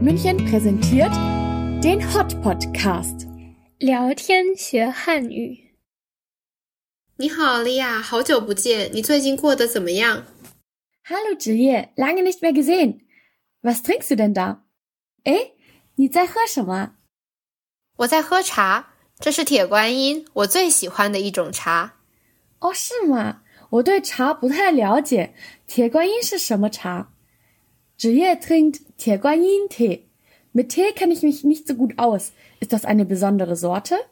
München präsentiert den Hot Podcast. 聊天学汉语。你好，莉亚，好久不见，你最近过得怎么样？Hallo Julie, lange nicht mehr gesehen. Was trinkst du denn da? 诶，你在喝什么？我在喝茶，这是铁观音，我最喜欢的一种茶。哦，是吗？我对茶不太了解，铁观音是什么茶 ？Julie trinkt 铁观音 Tee. Mit Tee kenne ich mich nicht so gut aus. Ist das eine besondere Sorte?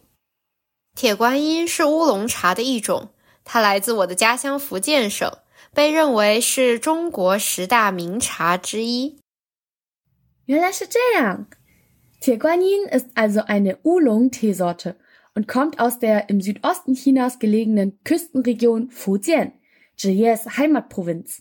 铁观音是乌龙茶的一种，它来自我的家乡福建省，被认为是中国十大名茶之一。原来是这样。铁观音 ist also eine Oolong-Teesorte und kommt aus der im Südosten Chinas gelegenen Küstenregion Fujian, Zhiye's Heimatprovinz.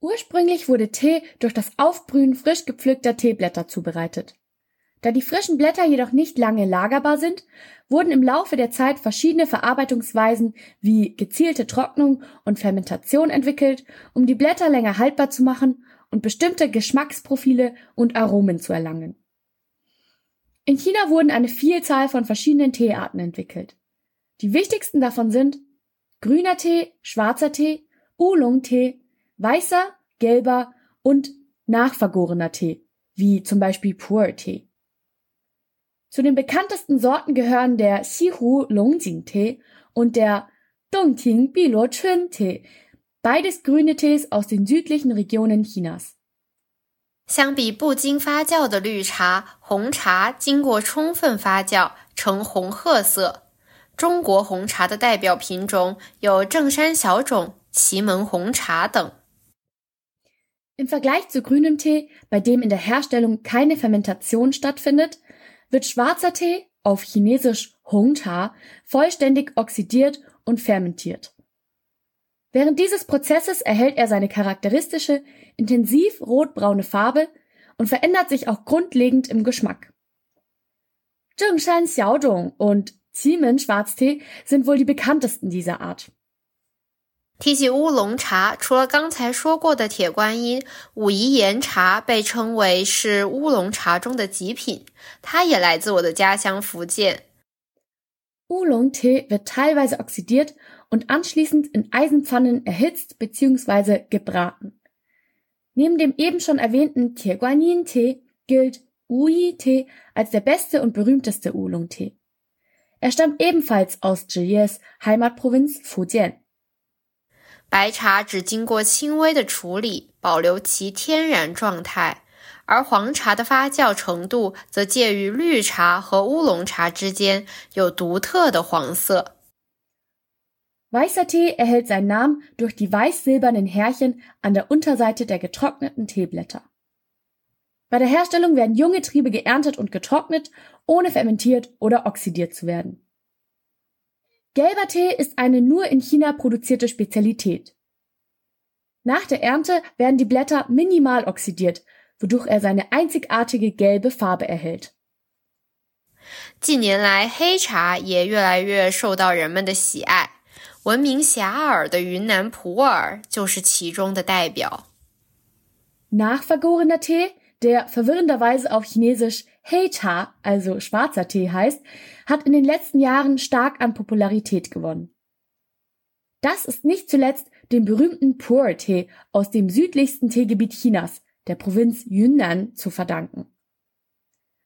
Ursprünglich wurde Tee durch das Aufbrühen frisch gepflückter Teeblätter zubereitet. Da die frischen Blätter jedoch nicht lange lagerbar sind, wurden im Laufe der Zeit verschiedene Verarbeitungsweisen wie gezielte Trocknung und Fermentation entwickelt, um die Blätter länger haltbar zu machen und bestimmte Geschmacksprofile und Aromen zu erlangen. In China wurden eine Vielzahl von verschiedenen Teearten entwickelt. Die wichtigsten davon sind grüner Tee, schwarzer Tee, Oolong-Tee, weißer, gelber und nachvergorener Tee, wie zum Beispiel Pu'er-Tee. Zu den bekanntesten Sorten gehören der Xihu Longjing-Tee und der Dongting Bilo Chun-Tee, beides grüne Tees aus den südlichen Regionen Chinas. 相比不经发酵的绿茶，红茶经过充分发酵，呈红褐色。中国红茶的代表品种有正山小种、祁门红茶等。 Im Vergleich zu grünem Tee, bei dem in der Herstellung keine Fermentation stattfindet, wird schwarzer Tee, auf Chinesisch Hongcha, vollständig oxidiert und fermentiert. Während dieses Prozesses erhält er seine charakteristische, intensiv rotbraune Farbe und verändert sich auch grundlegend im Geschmack. Zhengshan Xiaozhong und Qimen Schwarztee sind wohl die bekanntesten dieser Art. 提起乌龙茶，除了刚才说过的铁观音，武夷岩茶被称为是乌龙茶中的极品，它也来自我的家乡福建。 Oolong-Tee wird teilweise oxidiert und anschließend in Eisenpfannen erhitzt bzw. gebraten. Neben dem eben schon erwähnten Tieguanyin-Tee gilt Uyi-Tee als der beste und berühmteste Oolong-Tee. Er stammt ebenfalls aus Zhiye's Heimatprovinz Fujian. 白茶只经过轻微的处理，保留其天然状态，而黄茶的发酵程度则介于绿茶和乌龙茶之间，有独特的黄色。 Weißer Tee erhält seinen Namen durch die weiß-silbernen Härchen an der Unterseite der getrockneten Teeblätter. Bei der Herstellung werden junge Triebe geerntet und getrocknet, ohne fermentiert oder oxidiert zu werden. Gelber Tee ist eine nur in China produzierte Spezialität. Nach der Ernte werden die Blätter minimal oxidiert, wodurch er seine einzigartige gelbe Farbe erhält. 近年来，黑茶也越来越受到人们的喜爱。闻名遐迩的云南普洱就是其中的代表。 Nachvergorener Tee, der verwirrenderweise auf Chinesisch Hei-Cha, also schwarzer Tee heißt, hat in den letzten Jahren stark an Popularität gewonnen. Das ist nicht zuletzt dem berühmten Pu'er-Tee aus dem südlichsten Teegebiet Chinas, der Provinz Yunnan, zu verdanken.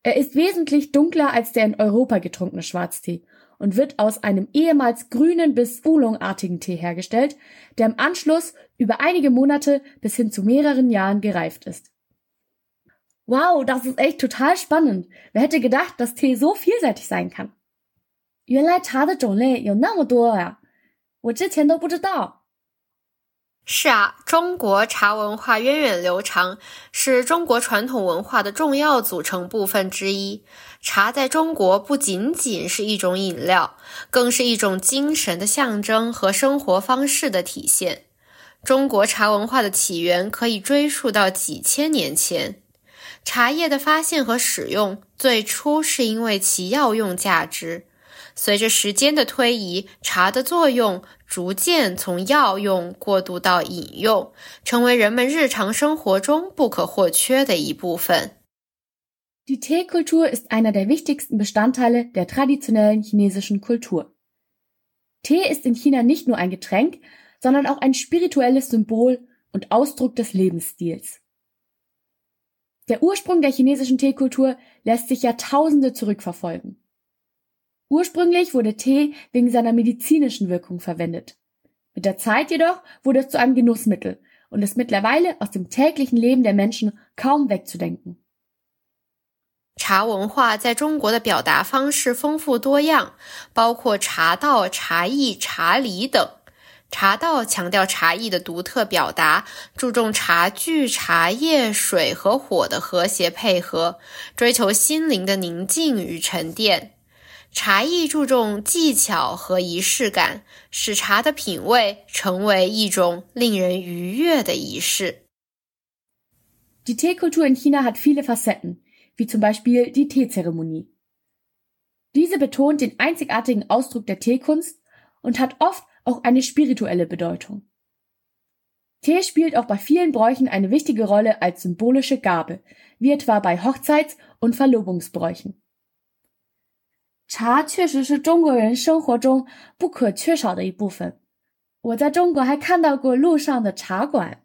Er ist wesentlich dunkler als der in Europa getrunkene Schwarztee und wird aus einem ehemals grünen bis oolongartigen Tee hergestellt, der im Anschluss über einige Monate bis hin zu mehreren Jahren gereift ist. Wow, das ist echt total spannend. Wer hätte gedacht, dass Tee so vielseitig sein kann? 原来茶的种类有那么多呀，我之前都不知道。是啊，中国茶文化源远流长，是中国传统文化的重要组成部分之一。茶在中国不仅仅是一种饮料，更是一种精神的象征和生活方式的体现。中国茶文化的起源可以追溯到几千年前。茶叶的发现和使用最初是因为其药用价值。随着时间的推移，茶的作用逐渐从药用过渡到饮用，成为人们日常生活中不可或缺的一部分。Die Teekultur ist einer der wichtigsten Bestandteile der traditionellen chinesischen Kultur. Tee ist in China nicht nur ein Getränk, sondern auch ein spirituelles Symbol und Ausdruck des Lebensstils. Der Ursprung der chinesischen Teekultur lässt sich Jahrtausende zurückverfolgen. Ursprünglich wurde Tee wegen seiner medizinischen Wirkung verwendet. Mit der Zeit jedoch wurde es zu einem Genussmittel und ist mittlerweile aus dem täglichen Leben der Menschen kaum wegzudenken. 茶文化在中国的表达方式丰富多样，包括茶道、茶艺、茶礼等。 茶道强调茶艺的独特表达，注重茶具、茶叶、水和火的和谐配合，追求心灵的宁静与沉淀。茶艺注重技巧和仪式感，使茶的品味成为一种令人愉悦的仪式。Die Teekultur in China hat viele Facetten, wie zum Beispiel die Teezeremonie. Diese betont den einzigartigen Ausdruck der Teekunst und hat oft auch eine spirituelle Bedeutung. Tee spielt auch bei vielen Bräuchen eine wichtige Rolle als symbolische Gabe, wie etwa bei Hochzeits- und Verlobungsbräuchen. 茶确实是中国人生活中不可缺少的一部分。我在中国还看到过路上的茶馆。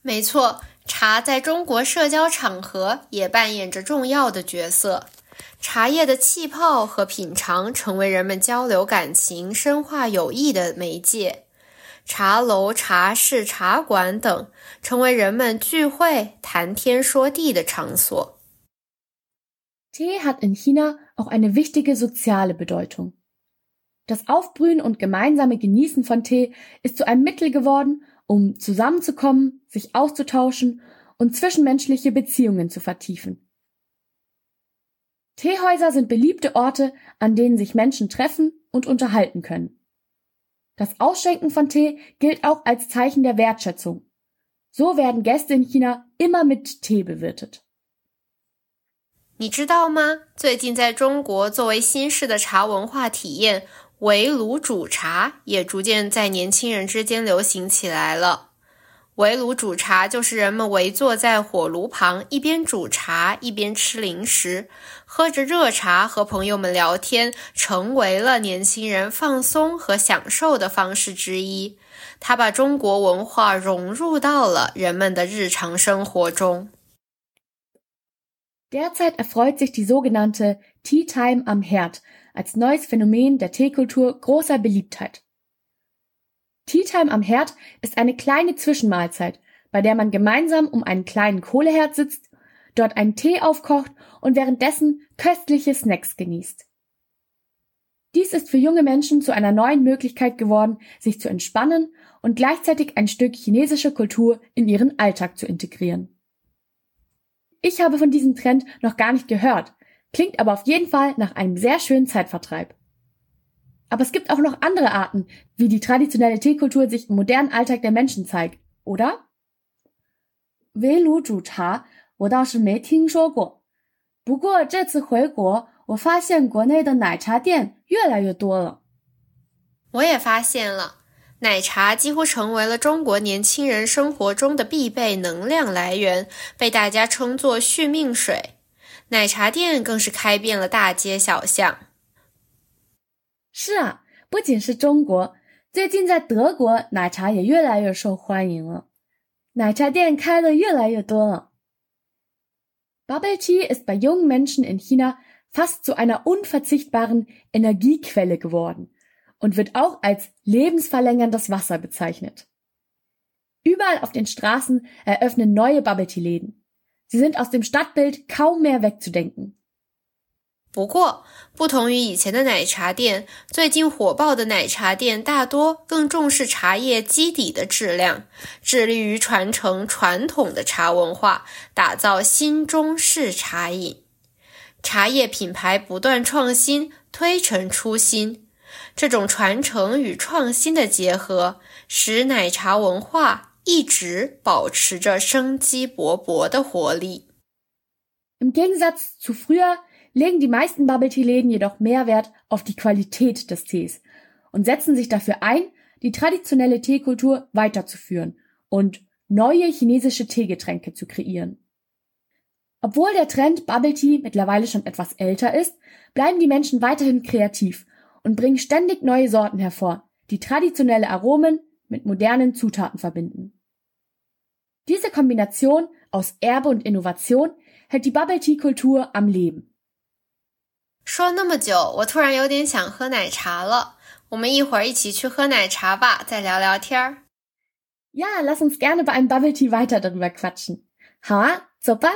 没错，茶在中国社交场合也扮演着重要的角色。 茶叶的气泡和品尝成为人们交流感情、深化友谊的媒介。茶楼、茶室、茶馆等成为人们聚会、谈天说地的场所。Tee hat in China auch eine wichtige soziale Bedeutung. Das Aufbrühen und gemeinsame Genießen von Tee ist zu einem Mittel geworden, um zusammenzukommen, sich auszutauschen und zwischenmenschliche Beziehungen zu vertiefen. Teehäuser sind beliebte Orte, an denen sich Menschen treffen und unterhalten können. Das Ausschenken von Tee gilt auch als Zeichen der Wertschätzung. So werden Gäste in China immer mit Tee bewirtet. 你知道吗？最近在中国，作为新式的茶文化体验，围炉煮茶也逐渐在年轻人之间流行起来了。 围炉煮茶就是人们围坐在火炉旁，一边煮茶一边吃零食，喝着热茶和朋友们聊天，成为了年轻人放松和享受的方式之一。它把中国文化融入到了人们的日常生活中。Derzeit erfreut sich die sogenannte Tea Time am Herd als neues Phänomen der Teekultur großer Beliebtheit. Tea Time am Herd ist eine kleine Zwischenmahlzeit, bei der man gemeinsam um einen kleinen Kohleherd sitzt, dort einen Tee aufkocht und währenddessen köstliche Snacks genießt. Dies ist für junge Menschen zu einer neuen Möglichkeit geworden, sich zu entspannen und gleichzeitig ein Stück chinesische Kultur in ihren Alltag zu integrieren. Ich habe von diesem Trend noch gar nicht gehört, klingt aber auf jeden Fall nach einem sehr schönen Zeitvertreib. Aber es gibt auch noch andere Arten, wie die traditionelle Teekultur sich im modernen Alltag der Menschen zeigt, oder? Welu Zhu Cha 我倒是没听说过，不过这次回国，我发现国内的奶茶店越来越多了。我也发现了。奶茶几乎成为了中国年轻人生活中的必备能量来源，被大家称作“续命水”。奶茶店更是开遍了大街小巷。是啊，不仅是中国，最近在德国，奶茶也越来越受欢迎了，奶茶店开的越来越多了。Bubble Tea ist bei jungen Menschen in China fast zu einer unverzichtbaren Energiequelle geworden. und wird auch als lebensverlängerndes Wasser bezeichnet. Überall auf den Straßen eröffnen neue Bubble Tea Läden. Sie sind aus dem Stadtbild kaum mehr wegzudenken. 不过，不同于以前的奶茶店，最近火爆的奶茶店大多更重视茶叶基底的质量，致力于传承传统的茶文化，打造新中式茶饮。茶叶品牌不断创新，推陈出新。这种传承与创新的结合，使奶茶文化一直保持着生机勃勃的活力。Im Gegensatz zu früher legen die meisten Bubble Tea Läden jedoch mehr Wert auf die Qualität des Tees und setzen sich dafür ein, die traditionelle Teekultur weiterzuführen und neue chinesische Teegetränke zu kreieren. Obwohl der Trend Bubble Tea mittlerweile schon etwas älter ist, bleiben die Menschen weiterhin kreativ und bringen ständig neue Sorten hervor, die traditionelle Aromen mit modernen Zutaten verbinden. Diese Kombination aus Erbe und Innovation hält die Bubble Tea Kultur am Leben. 说那么久，我突然有点想喝奶茶了。我们一会儿一起去喝奶茶吧，再聊聊天儿。Ja, lass uns gerne bei einem Bubble Tea weiter darüber quatschen. Ha, super?